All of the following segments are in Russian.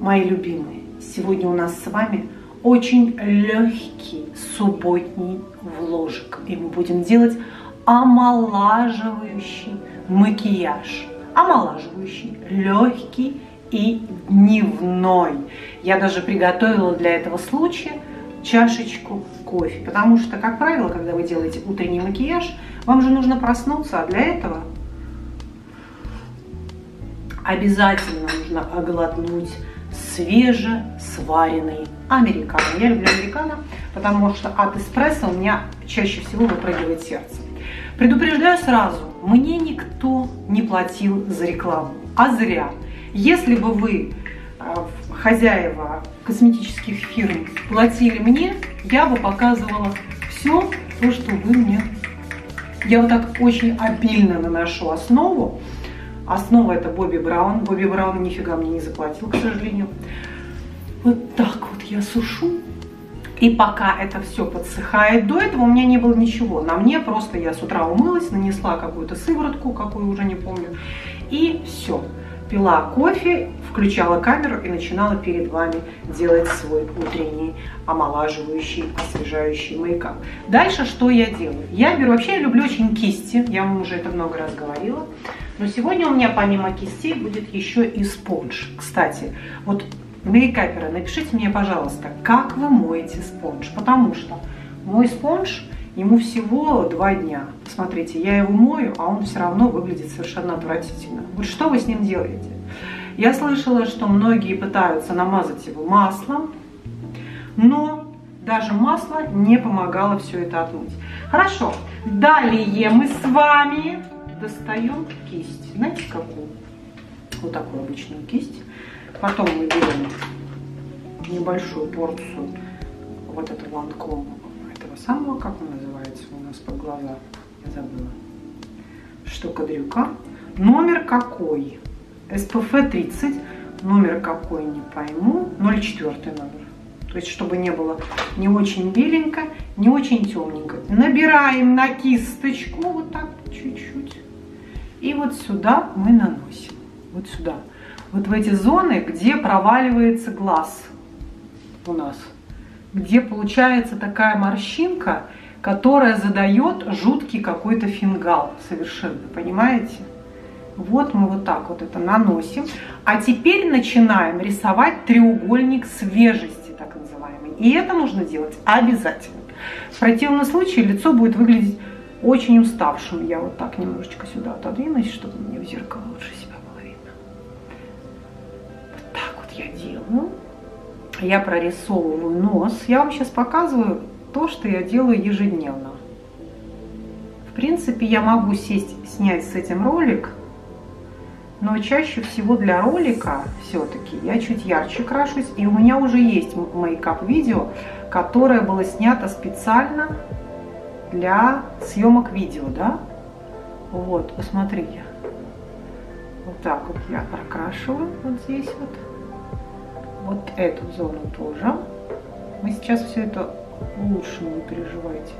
мои любимые, сегодня у нас с вами очень легкий субботний вложек. И мы будем делать омолаживающий макияж. Омолаживающий, легкий и дневной. Я даже приготовила для этого случая чашечку кофе. Потому что, как правило, когда вы делаете утренний макияж, вам же нужно проснуться, а для этого обязательно нужно оглотнуть свежесваренный американо. Я люблю американо, потому что от эспрессо у меня чаще всего выпрыгивает сердце. Предупреждаю сразу, мне никто не платил за рекламу, а зря. Если бы вы, э, хозяева косметических фирм, платили мне, я бы показывала все то, что вы мне... Я вот так очень обильно наношу основу. Основа это Бобби Браун. Бобби Браун нифига мне не заплатил, к сожалению. Вот так вот я сушу. И пока это все подсыхает, до этого у меня не было ничего. На мне просто я с утра умылась, нанесла какую-то сыворотку, какую уже не помню. И все. Пила кофе, включала камеру и начинала перед вами делать свой утренний омолаживающий, освежающий мейкап. Дальше что я делаю? Я беру, вообще я люблю очень кисти, я вам уже это много раз говорила. Но сегодня у меня помимо кистей будет еще и спонж. Кстати, вот мейкаперы, напишите мне, пожалуйста, как вы моете спонж. Потому что мой спонж, ему всего два дня. Смотрите, я его мою, а он все равно выглядит совершенно отвратительно. Вот что вы с ним делаете? Я слышала, что многие пытаются намазать его маслом, но даже масло не помогало все это отмыть. Хорошо, далее мы с вами достаем кисть. Знаете, какую? Вот такую обычную кисть. Потом мы берем небольшую порцию вот этого ланкома, этого самого, как он называется у нас под глаза, я забыла, штукадрюка. Номер какой? СПФ 30, номер какой, не пойму, 04 номер. То есть, чтобы не было не очень беленько, не очень темненько. Набираем на кисточку вот так чуть-чуть. И вот сюда мы наносим. Вот сюда. Вот в эти зоны, где проваливается глаз у нас. Где получается такая морщинка, которая задает жуткий какой-то фингал совершенно. Понимаете? Вот мы вот так вот это наносим. А теперь начинаем рисовать треугольник свежести, так называемый. И это нужно делать обязательно. В противном случае лицо будет выглядеть очень уставшим. Я вот так немножечко сюда отодвинусь, чтобы мне в зеркало лучше себя было видно. Вот так вот я делаю. Я прорисовываю нос. Я вам сейчас показываю то, что я делаю ежедневно. В принципе, я могу сесть, снять с этим ролик, но чаще всего для ролика все-таки я чуть ярче крашусь. И у меня уже есть мейкап-видео, которое было снято специально для съемок видео, да? Вот, посмотрите. Вот так вот я прокрашиваю вот здесь вот. Вот эту зону тоже. Мы сейчас все это лучше, не переживайте.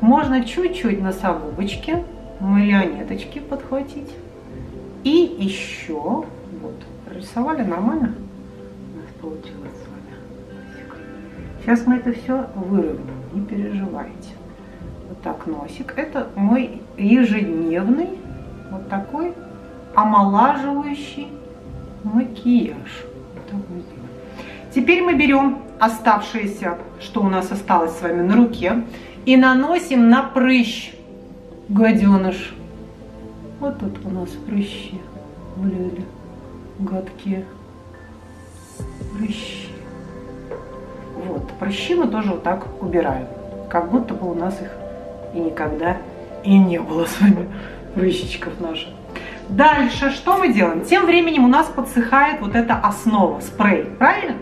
Можно чуть-чуть носогубочки, марионеточки подхватить. И еще, вот, прорисовали нормально? У нас получилось с вами. Сейчас мы это все выровняем, не переживайте так носик. Это мой ежедневный вот такой омолаживающий макияж. Теперь мы берем оставшееся, что у нас осталось с вами на руке, и наносим на прыщ, гаденыш. Вот тут у нас прыщи были гадкие прыщи. Вот, прыщи мы тоже вот так убираем, как будто бы у нас их и никогда и не было с вами прыщичков наших. Дальше что мы делаем? Тем временем у нас подсыхает вот эта основа, спрей, правильно?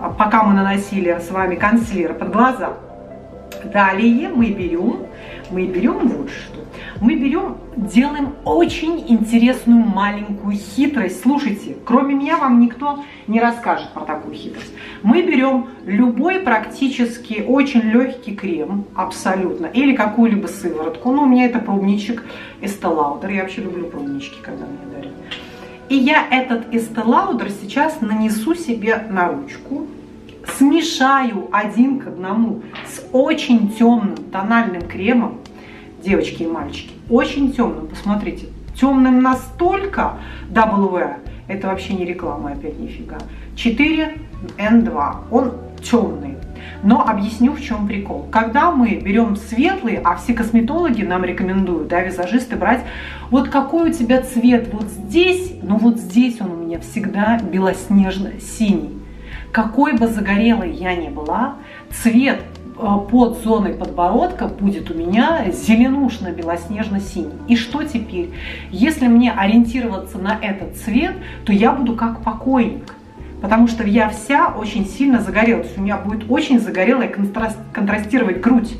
А пока мы наносили с вами консилер под глаза. Далее мы берем, мы берем вот что мы берем, делаем очень интересную маленькую хитрость. Слушайте, кроме меня вам никто не расскажет про такую хитрость. Мы берем любой практически очень легкий крем, абсолютно, или какую-либо сыворотку. Ну, у меня это пробничек Lauder. Я вообще люблю пробнички, когда мне дарят. И я этот Lauder сейчас нанесу себе на ручку, смешаю один к одному с очень темным тональным кремом, девочки и мальчики, очень темным, посмотрите, темным настолько W, это вообще не реклама опять нифига, 4N2, он темный. Но объясню, в чем прикол. Когда мы берем светлый, а все косметологи нам рекомендуют, да, визажисты брать, вот какой у тебя цвет вот здесь, ну вот здесь он у меня всегда белоснежно-синий. Какой бы загорелой я ни была, цвет под зоной подбородка будет у меня зеленушно-белоснежно-синий. И что теперь? Если мне ориентироваться на этот цвет, то я буду как покойник потому что я вся очень сильно загорела. То есть у меня будет очень загорелая контрастировать грудь,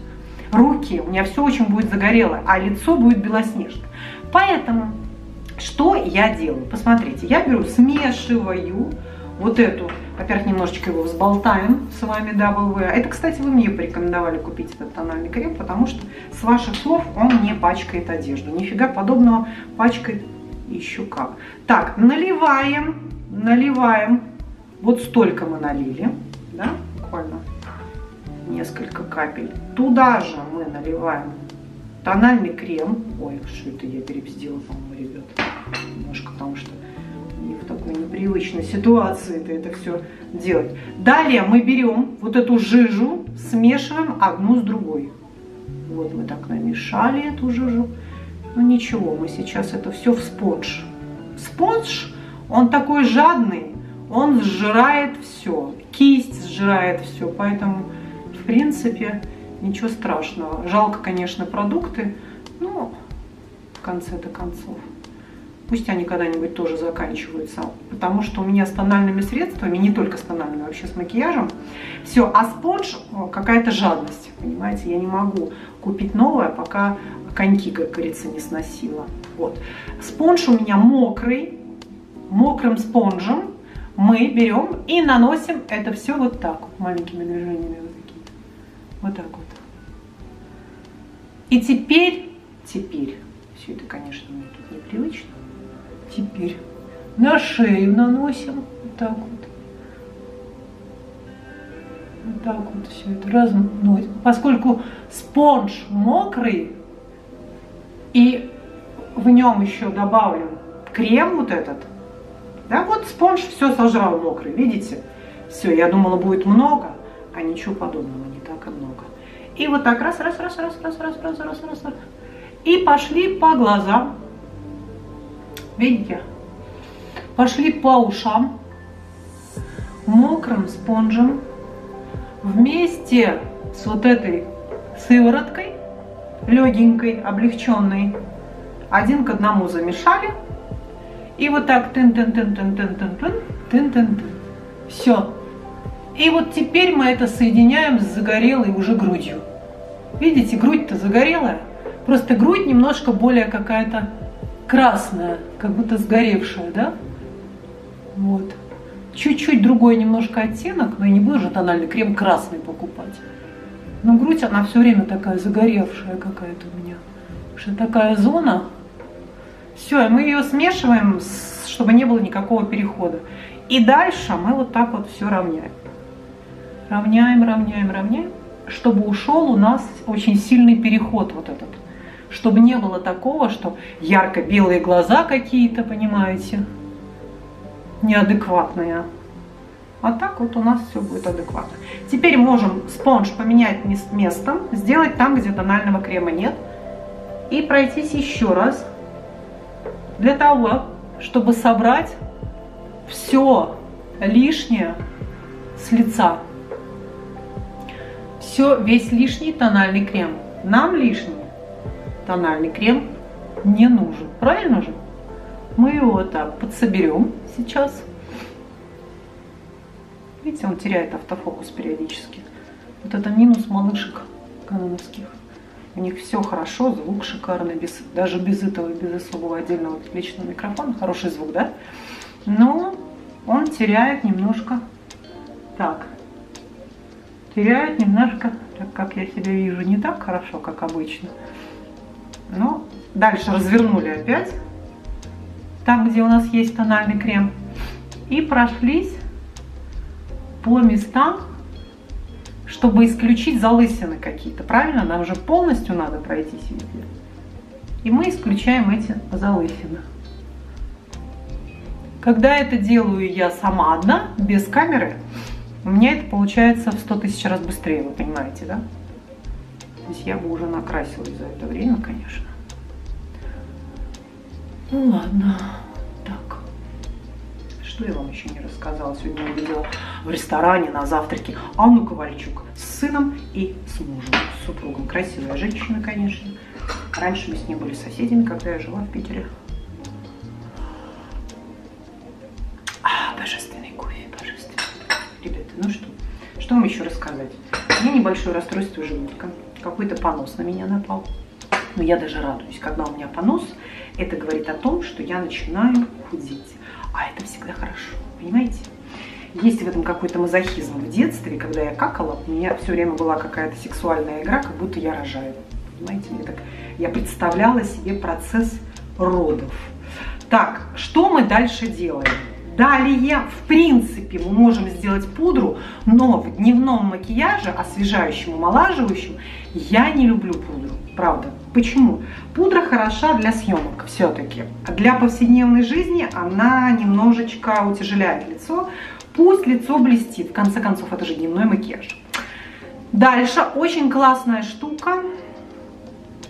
руки, у меня все очень будет загорело, а лицо будет белоснежное. Поэтому что я делаю? Посмотрите, я беру, смешиваю вот эту, во-первых, немножечко его взболтаем с вами, WV. Это, кстати, вы мне порекомендовали купить этот тональный крем, потому что с ваших слов он не пачкает одежду. Нифига подобного пачкает еще как. Так, наливаем, наливаем вот столько мы налили, да, буквально несколько капель. Туда же мы наливаем тональный крем. Ой, что это я перебздила, по-моему, ребят. Немножко, потому что не в такой непривычной ситуации это, это все делать. Далее мы берем вот эту жижу, смешиваем одну с другой. Вот мы так намешали эту жижу. Ну ничего, мы сейчас это все в спонж. Спонж, он такой жадный, он сжирает все, кисть сжирает все, поэтому, в принципе, ничего страшного. Жалко, конечно, продукты, но в конце-то концов. Пусть они когда-нибудь тоже заканчиваются, потому что у меня с тональными средствами, не только с тональными, вообще с макияжем, все, а спонж какая-то жадность, понимаете, я не могу купить новое, пока коньки, как говорится, не сносила. Вот. Спонж у меня мокрый, мокрым спонжем, мы берем и наносим это все вот так, маленькими движениями вот такие. Вот так вот. И теперь, теперь, все это, конечно, мне тут непривычно, теперь на шею наносим вот так вот. Вот так вот все это разносим. Поскольку спонж мокрый, и в нем еще добавлен крем вот этот, да, вот спонж все сожрал мокрый, видите? Все, я думала, будет много, а ничего подобного, не так и много. И вот так раз, раз, раз, раз, раз, раз, раз, раз, раз, раз. И пошли по глазам. Видите? Пошли по ушам мокрым спонжем вместе с вот этой сывороткой, легенькой, облегченной, один к одному замешали – и вот так тын тын тын тын тын тын тын тын тын тын Все. И вот теперь мы это соединяем с загорелой уже грудью. Видите, грудь-то загорелая. Просто грудь немножко более какая-то красная, как будто сгоревшая, да? Вот. Чуть-чуть другой немножко оттенок, но я не буду же тональный крем красный покупать. Но грудь, она все время такая загоревшая какая-то у меня. Что такая зона, все, и мы ее смешиваем, чтобы не было никакого перехода. И дальше мы вот так вот все равняем. Равняем, равняем, равняем, чтобы ушел у нас очень сильный переход вот этот. Чтобы не было такого, что ярко-белые глаза какие-то, понимаете, неадекватные. А так вот у нас все будет адекватно. Теперь можем спонж поменять местом, сделать там, где тонального крема нет. И пройтись еще раз для того, чтобы собрать все лишнее с лица. Все, весь лишний тональный крем. Нам лишний тональный крем не нужен. Правильно же? Мы его так подсоберем сейчас. Видите, он теряет автофокус периодически. Вот это минус малышек каноновских. У них все хорошо, звук шикарный, без, даже без этого, без особого отдельного личного микрофона. Хороший звук, да? Но он теряет немножко, так, теряет немножко, так как я себя вижу, не так хорошо, как обычно. Но дальше развернули опять. там, где у нас есть тональный крем, и прошлись по местам, чтобы исключить залысины какие-то. Правильно? Нам же полностью надо пройтись везде. И мы исключаем эти залысины. Когда это делаю я сама одна, без камеры, у меня это получается в 100 тысяч раз быстрее, вы понимаете, да? То есть я бы уже накрасилась за это время, конечно. Ну ладно. Так. Что я вам еще не рассказала? Сегодня я видела в ресторане на завтраке Анну Ковальчук с сыном и с мужем, с супругом. Красивая женщина, конечно. Раньше мы с ней были соседями, когда я жила в Питере. Небольшое расстройство желудка какой-то понос на меня напал. Но я даже радуюсь, когда у меня понос, это говорит о том, что я начинаю худеть. А это всегда хорошо, понимаете? Есть в этом какой-то мазохизм в детстве, когда я какала, у меня все время была какая-то сексуальная игра, как будто я рожаю. Понимаете, мне так, я представляла себе процесс родов. Так, что мы дальше делаем? Далее, в принципе, мы можем сделать пудру, но в дневном макияже, освежающем, омолаживающем, я не люблю пудру, правда. Почему? Пудра хороша для съемок все-таки. Для повседневной жизни она немножечко утяжеляет лицо. Пусть лицо блестит, в конце концов, это же дневной макияж. Дальше, очень классная штука,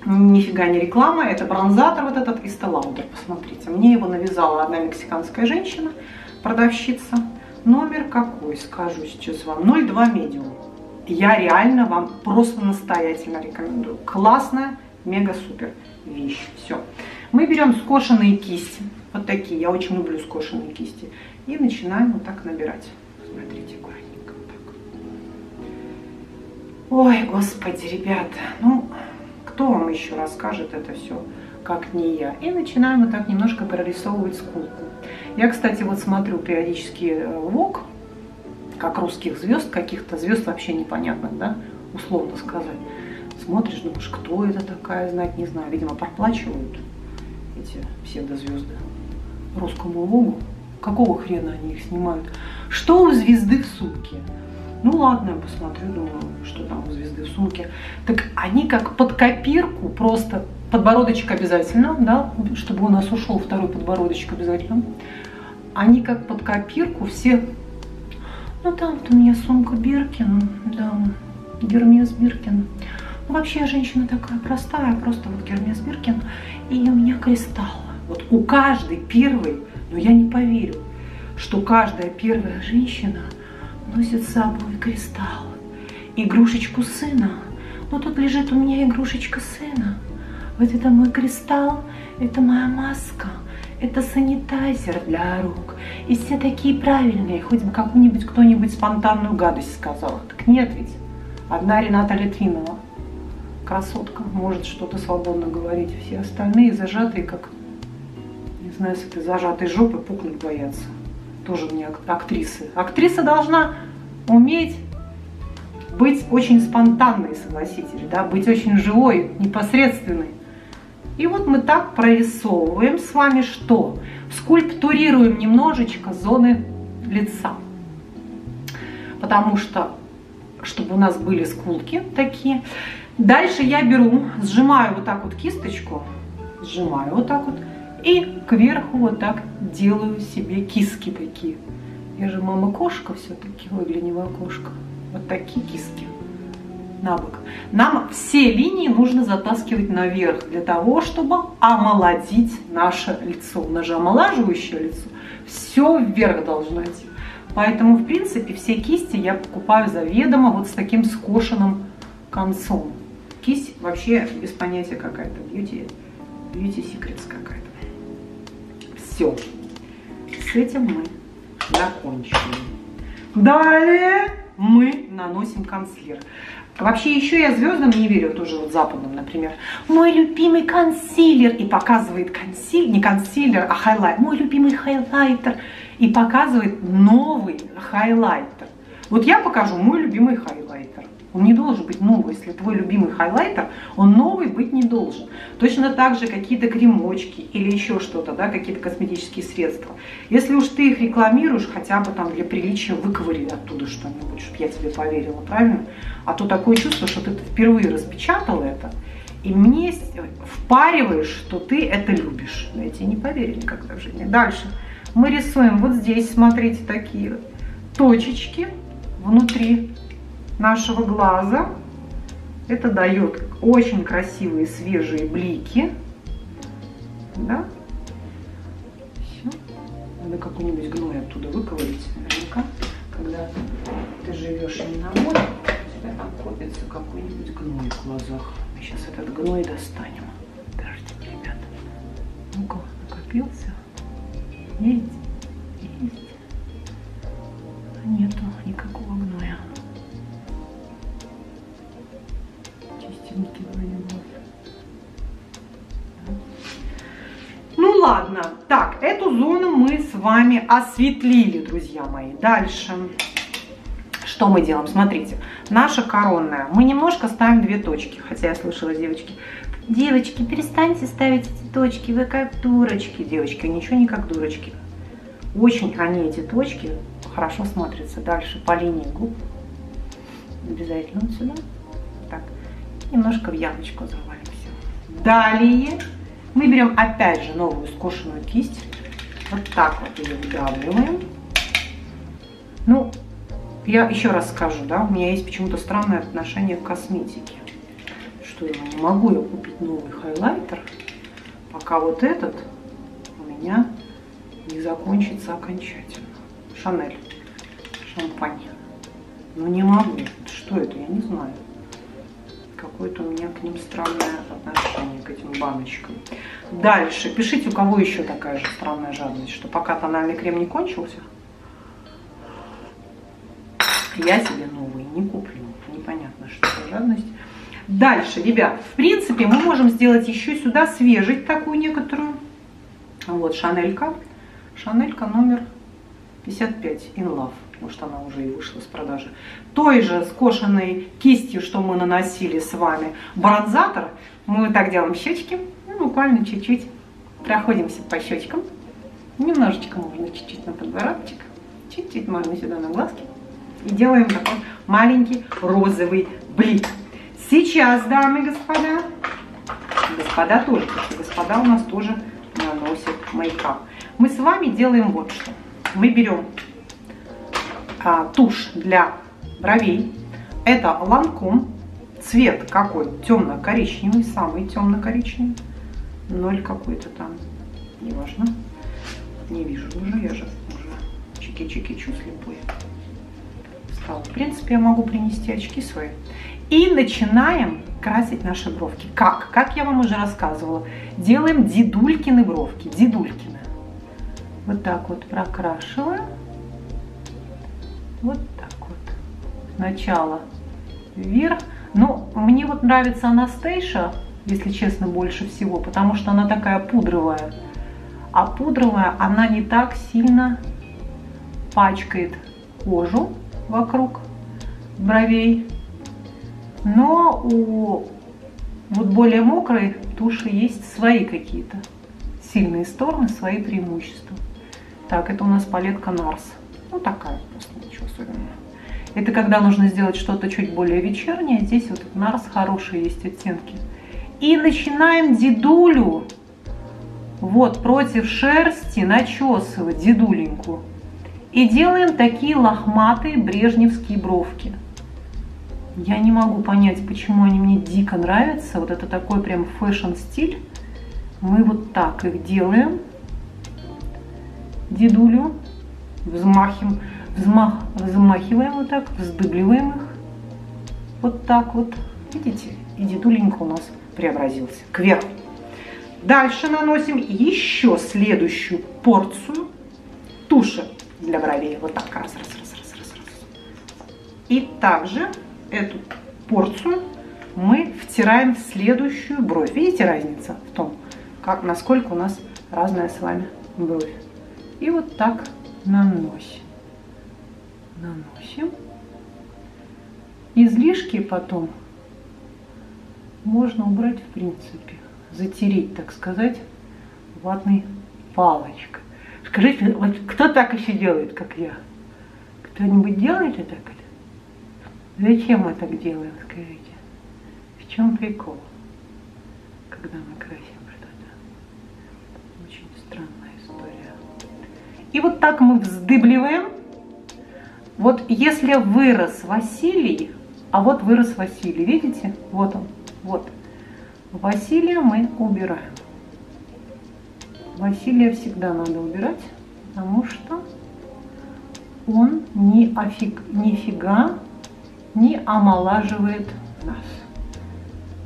нифига не реклама, это бронзатор вот этот из Lauder, посмотрите. Мне его навязала одна мексиканская женщина, продавщица. Номер какой, скажу сейчас вам, 02 медиум. Я реально вам просто настоятельно рекомендую. Классная, мега-супер вещь. Все. Мы берем скошенные кисти, вот такие, я очень люблю скошенные кисти, и начинаем вот так набирать. Смотрите, аккуратненько вот так. Ой, господи, ребята, ну кто вам еще расскажет это все, как не я. И начинаем вот так немножко прорисовывать скулку. Я, кстати, вот смотрю периодически э, ВОК, как русских звезд, каких-то звезд вообще непонятных, да, условно сказать. Смотришь, думаешь, кто это такая, знать не знаю. Видимо, проплачивают эти псевдозвезды русскому логу. Какого хрена они их снимают? Что у звезды в сумке? Ну ладно, я посмотрю, думаю, что там у звезды в сумке. Так они как под копирку, просто подбородочек обязательно, да, чтобы у нас ушел второй подбородочек обязательно. Они как под копирку все, ну там вот у меня сумка Биркин, да, Гермес Биркин. Ну, вообще я женщина такая простая, просто вот Гермес Биркин. И у меня кристалл. Вот у каждой первой, но я не поверю, что каждая первая женщина – носит с собой кристалл, игрушечку сына. Но тут лежит у меня игрушечка сына. Вот это мой кристалл, это моя маска, это санитайзер для рук. И все такие правильные, хоть бы какую-нибудь кто-нибудь спонтанную гадость сказал. Так нет ведь. Одна Рената Литвинова, красотка, может что-то свободно говорить. Все остальные зажатые, как, не знаю, с этой зажатой жопы пукнуть боятся тоже мне актрисы. Актриса должна уметь быть очень спонтанной, согласитесь, да, быть очень живой, непосредственной. И вот мы так прорисовываем с вами что? Скульптурируем немножечко зоны лица. Потому что, чтобы у нас были скулки такие. Дальше я беру, сжимаю вот так вот кисточку, сжимаю вот так вот, и кверху вот так делаю себе киски такие. Я же мама-кошка все-таки, выгляни в окошко. Вот такие киски на. Нам все линии нужно затаскивать наверх для того, чтобы омолодить наше лицо. У нас же омолаживающее лицо. Все вверх должно идти. Поэтому, в принципе, все кисти я покупаю заведомо вот с таким скошенным концом. Кисть вообще без понятия какая-то. Beauty, beauty secrets какая-то. Все. С этим мы закончили. Далее мы наносим консилер. Вообще еще я звездам не верю, тоже вот западным, например. Мой любимый консилер. И показывает консилер, не консилер, а хайлайтер. Мой любимый хайлайтер. И показывает новый хайлайтер. Вот я покажу мой любимый хайлайтер. Он не должен быть новый. Если твой любимый хайлайтер, он новый быть не должен. Точно так же какие-то кремочки или еще что-то, да, какие-то косметические средства. Если уж ты их рекламируешь, хотя бы там для приличия выковыри оттуда что-нибудь, чтобы я тебе поверила, правильно? А то такое чувство, что ты впервые распечатал это, и мне впариваешь, что ты это любишь. Но я тебе не поверю никогда в жизни. Дальше мы рисуем вот здесь, смотрите, такие точечки внутри нашего глаза. Это дает очень красивые свежие блики. Да? Все. Надо какой-нибудь гной оттуда выковырить наверняка, когда ты живешь не на море, у тебя там копится какой-нибудь гной в глазах. Мы сейчас этот гной достанем. Подождите, ребята. Ну-ка, накопился. Есть? Вами осветлили, друзья мои. Дальше. Что мы делаем? Смотрите, наша коронная. Мы немножко ставим две точки. Хотя я слышала, девочки, девочки, перестаньте ставить эти точки, вы как дурочки. Девочки, ничего не как дурочки. Очень они, эти точки, хорошо смотрятся. Дальше по линии губ. Обязательно вот сюда. Так, немножко в ямочку завалимся. Далее мы берем опять же новую скошенную кисть. Вот так вот ее вдавливаем. Ну, я еще раз скажу, да, у меня есть почему-то странное отношение к косметике. Что я не могу я купить новый хайлайтер, пока вот этот у меня не закончится окончательно. Шанель. Шампань. Ну не могу. Что это? Я не знаю. Какое-то у меня к ним странное отношение, к этим баночкам. Дальше. Пишите, у кого еще такая же странная жадность, что пока тональный крем не кончился, я себе новый не куплю. Непонятно, что за жадность. Дальше, ребят, в принципе, мы можем сделать еще сюда свежить такую некоторую. Вот, шанелька. Шанелька номер 55 In Love. Может, она уже и вышла с продажи. Той же скошенной кистью, что мы наносили с вами бронзатор, мы так делаем щечки. Ну, буквально чуть-чуть проходимся по щечкам. Немножечко можно чуть-чуть на подбородочек. Чуть-чуть можно сюда на глазки. И делаем такой маленький розовый блик. Сейчас, дамы и господа, господа тоже, потому что господа у нас тоже наносят мейкап. Мы с вами делаем вот что. Мы берем а, тушь для бровей. Это ланком. Цвет какой? Темно-коричневый, самый темно-коричневый. Ноль какой-то там, неважно. Не вижу уже, я же уже чики-чики-чу слепой стала. В принципе, я могу принести очки свои. И начинаем красить наши бровки. Как? Как я вам уже рассказывала. Делаем дедулькины бровки. Дедулькины. Вот так вот прокрашиваем. Вот так вот. Сначала вверх. Ну, мне вот нравится Анастейша, если честно, больше всего, потому что она такая пудровая. А пудровая, она не так сильно пачкает кожу вокруг бровей. Но у вот более мокрой туши есть свои какие-то сильные стороны, свои преимущества. Так, это у нас палетка Нарс. Ну, такая просто, ничего особенного. Это когда нужно сделать что-то чуть более вечернее. Здесь вот NARS хорошие есть оттенки. И начинаем дедулю вот против шерсти начесывать дедуленьку. И делаем такие лохматые брежневские бровки. Я не могу понять, почему они мне дико нравятся. Вот это такой прям fashion стиль. Мы вот так их делаем. Дедулю. Взмахим, взмах, взмахиваем вот так, вздыбливаем их. Вот так вот. Видите? И дедуленька у нас преобразился кверху. Дальше наносим еще следующую порцию туши для бровей. Вот так. Раз, раз, раз, раз, раз, раз. И также эту порцию мы втираем в следующую бровь. Видите разница в том, как, насколько у нас разная с вами бровь. И вот так наносим. Наносим. излишки потом можно убрать в принципе, затереть, так сказать, ватной палочкой. Скажите, вот кто так еще делает, как я? Кто-нибудь делает это так? Зачем мы так делаем, скажите? В чем прикол, когда мы красим что-то? Очень странная история. И вот так мы вздыбливаем. Вот если вырос Василий, а вот вырос Василий, видите? Вот он, вот. Василия мы убираем. Василия всегда надо убирать, потому что он ни офиг, нифига не омолаживает нас.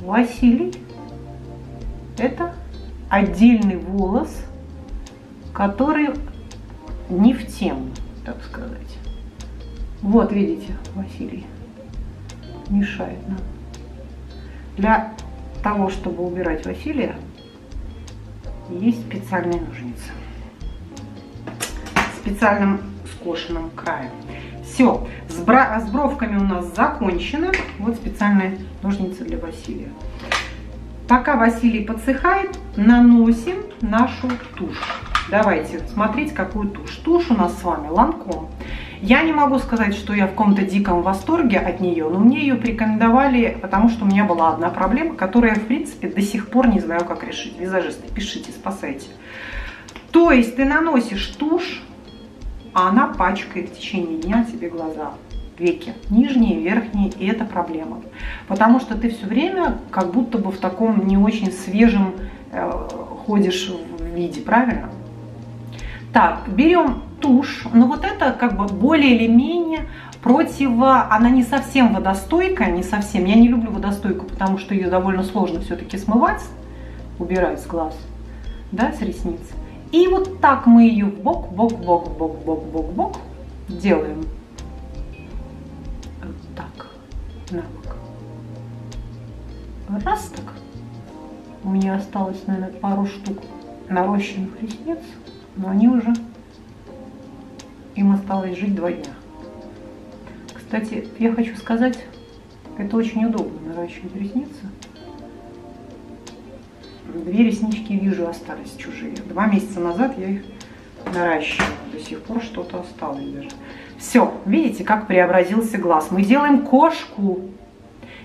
Василий – это отдельный волос, который не в тему, так сказать. Вот, видите, Василий мешает нам. Для того, чтобы убирать Василия, есть специальные ножницы. Специальным скошенным краем. Все, с, бра с бровками у нас закончено. Вот специальные ножницы для Василия. Пока Василий подсыхает, наносим нашу тушь. Давайте смотреть, какую тушь. Тушь у нас с вами Ланком. Я не могу сказать, что я в каком-то диком восторге от нее, но мне ее порекомендовали, потому что у меня была одна проблема, которую я, в принципе, до сих пор не знаю, как решить. Визажисты, пишите, спасайте. То есть ты наносишь тушь, а она пачкает в течение дня тебе глаза, веки, нижние, верхние, и это проблема. Потому что ты все время как будто бы в таком не очень свежем э, ходишь в виде, правильно? Так, берем тушь, но вот это как бы более или менее противо, она не совсем водостойкая, не совсем. Я не люблю водостойку, потому что ее довольно сложно все-таки смывать, убирать с глаз, да, с ресниц. И вот так мы ее бок, бок, бок, бок, бок, бок, бок делаем. Вот так, на бок. Раз так. У меня осталось, наверное, пару штук нарощенных ресниц, но они уже, им осталось жить два дня. Кстати, я хочу сказать, это очень удобно наращивать ресницы. Две реснички вижу остались чужие. Два месяца назад я их наращивала. До сих пор что-то осталось даже. Все, видите, как преобразился глаз. Мы делаем кошку.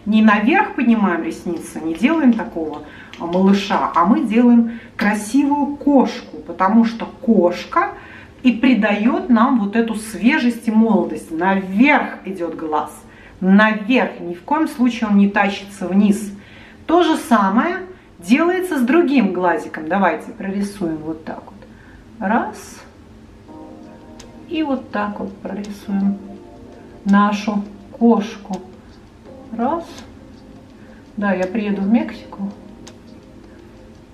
Не наверх поднимаем ресницы, не делаем такого малыша, а мы делаем красивую кошку, потому что кошка и придает нам вот эту свежесть и молодость. Наверх идет глаз, наверх, ни в коем случае он не тащится вниз. То же самое делается с другим глазиком. Давайте прорисуем вот так вот. Раз. И вот так вот прорисуем нашу кошку. Раз. Да, я приеду в Мексику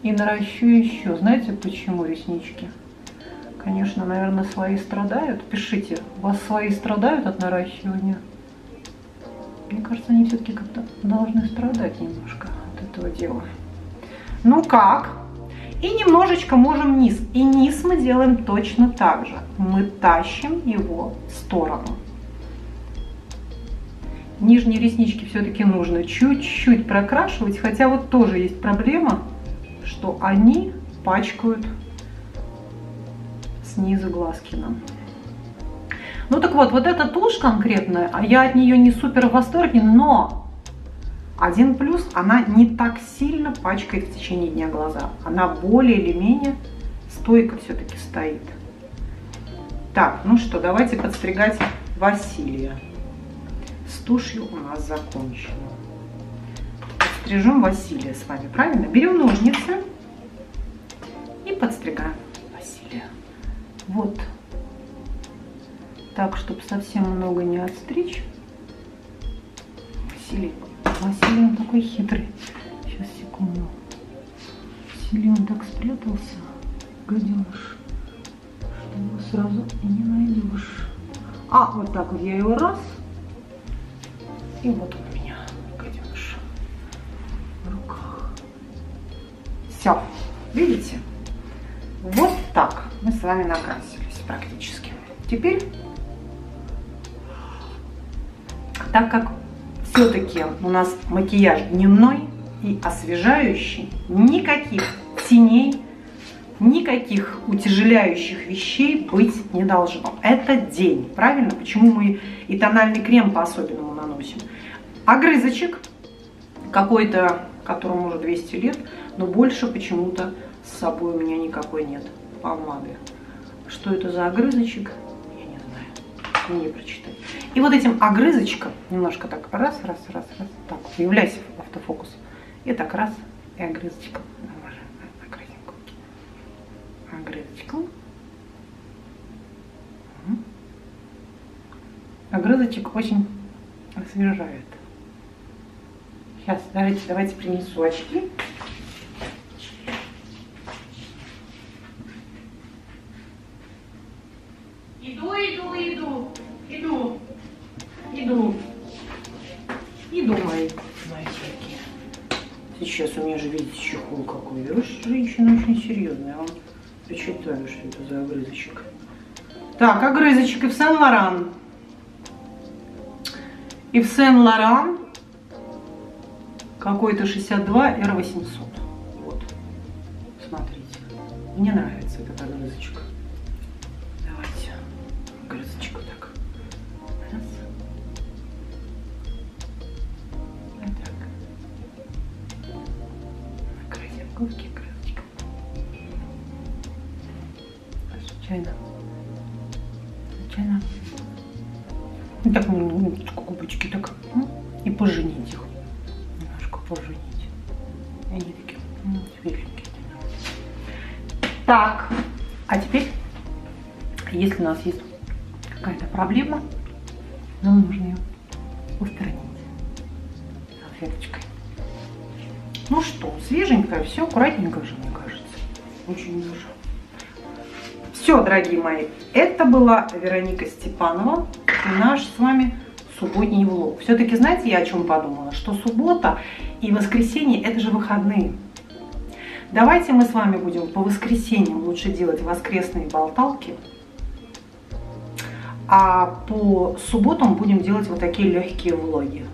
и наращу еще. Знаете, почему реснички? Конечно, наверное, свои страдают. Пишите, у вас свои страдают от наращивания? Мне кажется, они все-таки как-то должны страдать немножко от этого дела. Ну как? И немножечко можем низ. И низ мы делаем точно так же. Мы тащим его в сторону. Нижние реснички все-таки нужно чуть-чуть прокрашивать, хотя вот тоже есть проблема, что они пачкают снизу глазки нам. Ну так вот, вот эта тушь конкретная, а я от нее не супер в восторге, но один плюс, она не так сильно пачкает в течение дня глаза. Она более или менее стойко все-таки стоит. Так, ну что, давайте подстригать Василия. С тушью у нас закончено. Подстрижем Василия с вами, правильно? Берем ножницы и подстригаем. Вот. Так, чтобы совсем много не отстричь. Василий Василий он такой хитрый. Сейчас, секунду. Василий он так спрятался, гаденыш, что его сразу и не найдешь. А, вот так вот я его раз. И вот он у меня, гаденыш, в руках. Все, видите? Вот так мы с вами накрасились практически. Теперь, так как все-таки у нас макияж дневной и освежающий. Никаких теней, никаких утяжеляющих вещей быть не должно. Это день, правильно? Почему мы и тональный крем по-особенному наносим? Огрызочек какой-то, которому уже 200 лет, но больше почему-то с собой у меня никакой нет помады. Что это за огрызочек? Я не знаю. Не прочитать. И вот этим огрызочком немножко так раз, раз, раз, раз, так, появляйся в автофокус. И так раз, и огрызочком. Огрызочком. Огрызочек очень освежает. Сейчас, давайте, давайте принесу очки. Иду, иду, иду, иду, иду, иду, мои зайчики. Сейчас у меня же, видите, чехол какой. Я женщина очень серьезная. Я вам почитаю, что это за огрызочек. Так, огрызочек в Сен-Лоран. И в Сен-Лоран какой-то 62 R800. Вот, смотрите. Мне нравится Так, губочки так. И поженить их поженить. И они такие, ну, светленькие. Так, а теперь, если у нас есть какая-то проблема, нам нужно ее устранить салфеточкой. Ну что, свеженькое, все аккуратненько же, мне кажется. Очень даже. Все, дорогие мои, это была Вероника Степанова и наш с вами субботний влог. Все-таки знаете, я о чем подумала? Что суббота и воскресенье – это же выходные. Давайте мы с вами будем по воскресеньям лучше делать воскресные болталки, а по субботам будем делать вот такие легкие влоги.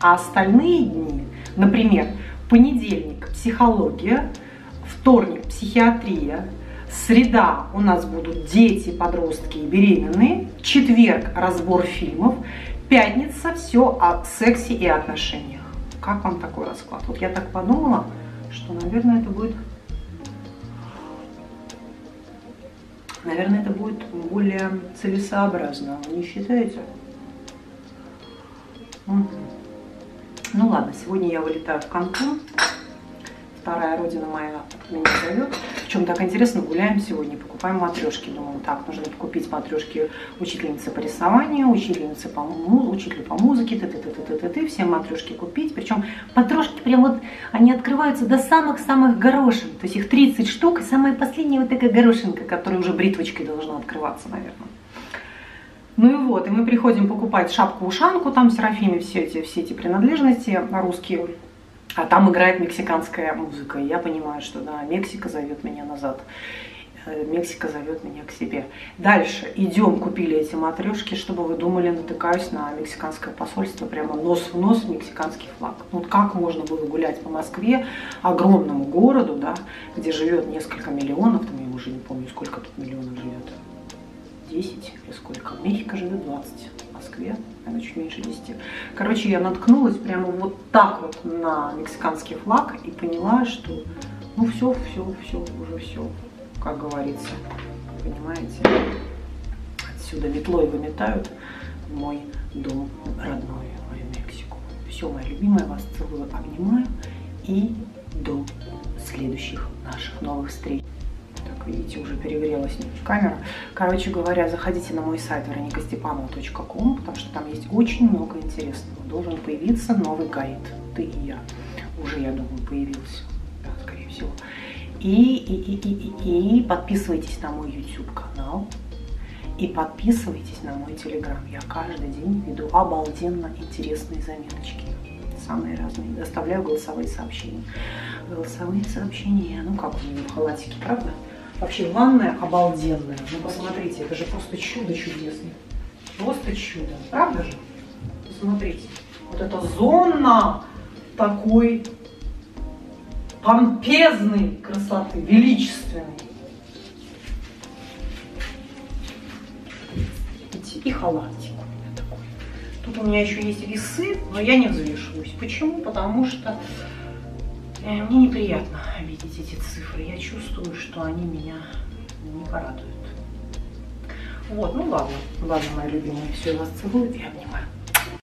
А остальные дни, например, понедельник – психология, вторник – психиатрия, среда у нас будут дети, подростки и беременные, четверг – разбор фильмов, пятница – все о сексе и отношениях. Как вам такой расклад? Вот я так подумала, что, наверное, это будет... Наверное, это будет более целесообразно. Вы не считаете? Ну ладно, сегодня я вылетаю в Канкун вторая родина моя меня зовет. Причем так интересно, гуляем сегодня, покупаем матрешки. Думаю, так, нужно купить матрешки учительницы по рисованию, учительницы по, учителю по музыке, т т т т т т т все матрешки купить. Причем матрешки прям вот, они открываются до самых-самых горошин. То есть их 30 штук, и самая последняя вот такая горошинка, которая уже бритвочкой должна открываться, наверное. Ну и вот, и мы приходим покупать шапку-ушанку, там Серафиме все эти, все эти принадлежности русские а там играет мексиканская музыка. И я понимаю, что да, Мексика зовет меня назад. Э, Мексика зовет меня к себе. Дальше идем, купили эти матрешки, чтобы вы думали, натыкаюсь на мексиканское посольство, прямо нос в нос мексиканский флаг. Ну, вот как можно было гулять по Москве, огромному городу, да, где живет несколько миллионов, там я уже не помню, сколько тут миллионов живет, 10 или сколько, в Мехико живет 20. Москве, она чуть меньше 10. Короче, я наткнулась прямо вот так вот на мексиканский флаг и поняла, что ну все, все, все, уже все, как говорится, понимаете, отсюда метлой выметают мой дом родной, мою Мексику. Все, моя любимая, вас целую, обнимаю и до следующих наших новых встреч видите, уже перегрелась камера. Короче говоря, заходите на мой сайт veronikastепанова.com, потому что там есть очень много интересного. Должен появиться новый гайд «Ты и я». Уже, я думаю, появился, да, скорее всего. И, и, и, и, и, и подписывайтесь на мой YouTube канал. И подписывайтесь на мой телеграм. Я каждый день веду обалденно интересные заметочки. Самые разные. Доставляю голосовые сообщения. Голосовые сообщения. Ну как у меня в халатике, правда? Вообще ванная обалденная. Ну посмотрите, это же просто чудо чудесное. Просто чудо. Правда же? Посмотрите. Вот эта зона такой помпезной красоты, величественной. И халатик у меня такой. Тут у меня еще есть весы, но я не взвешиваюсь. Почему? Потому что мне неприятно видеть эти цифры. Я чувствую, что они меня не порадуют. Вот, ну ладно, ладно, мои любимые, все, я вас целую и обнимаю.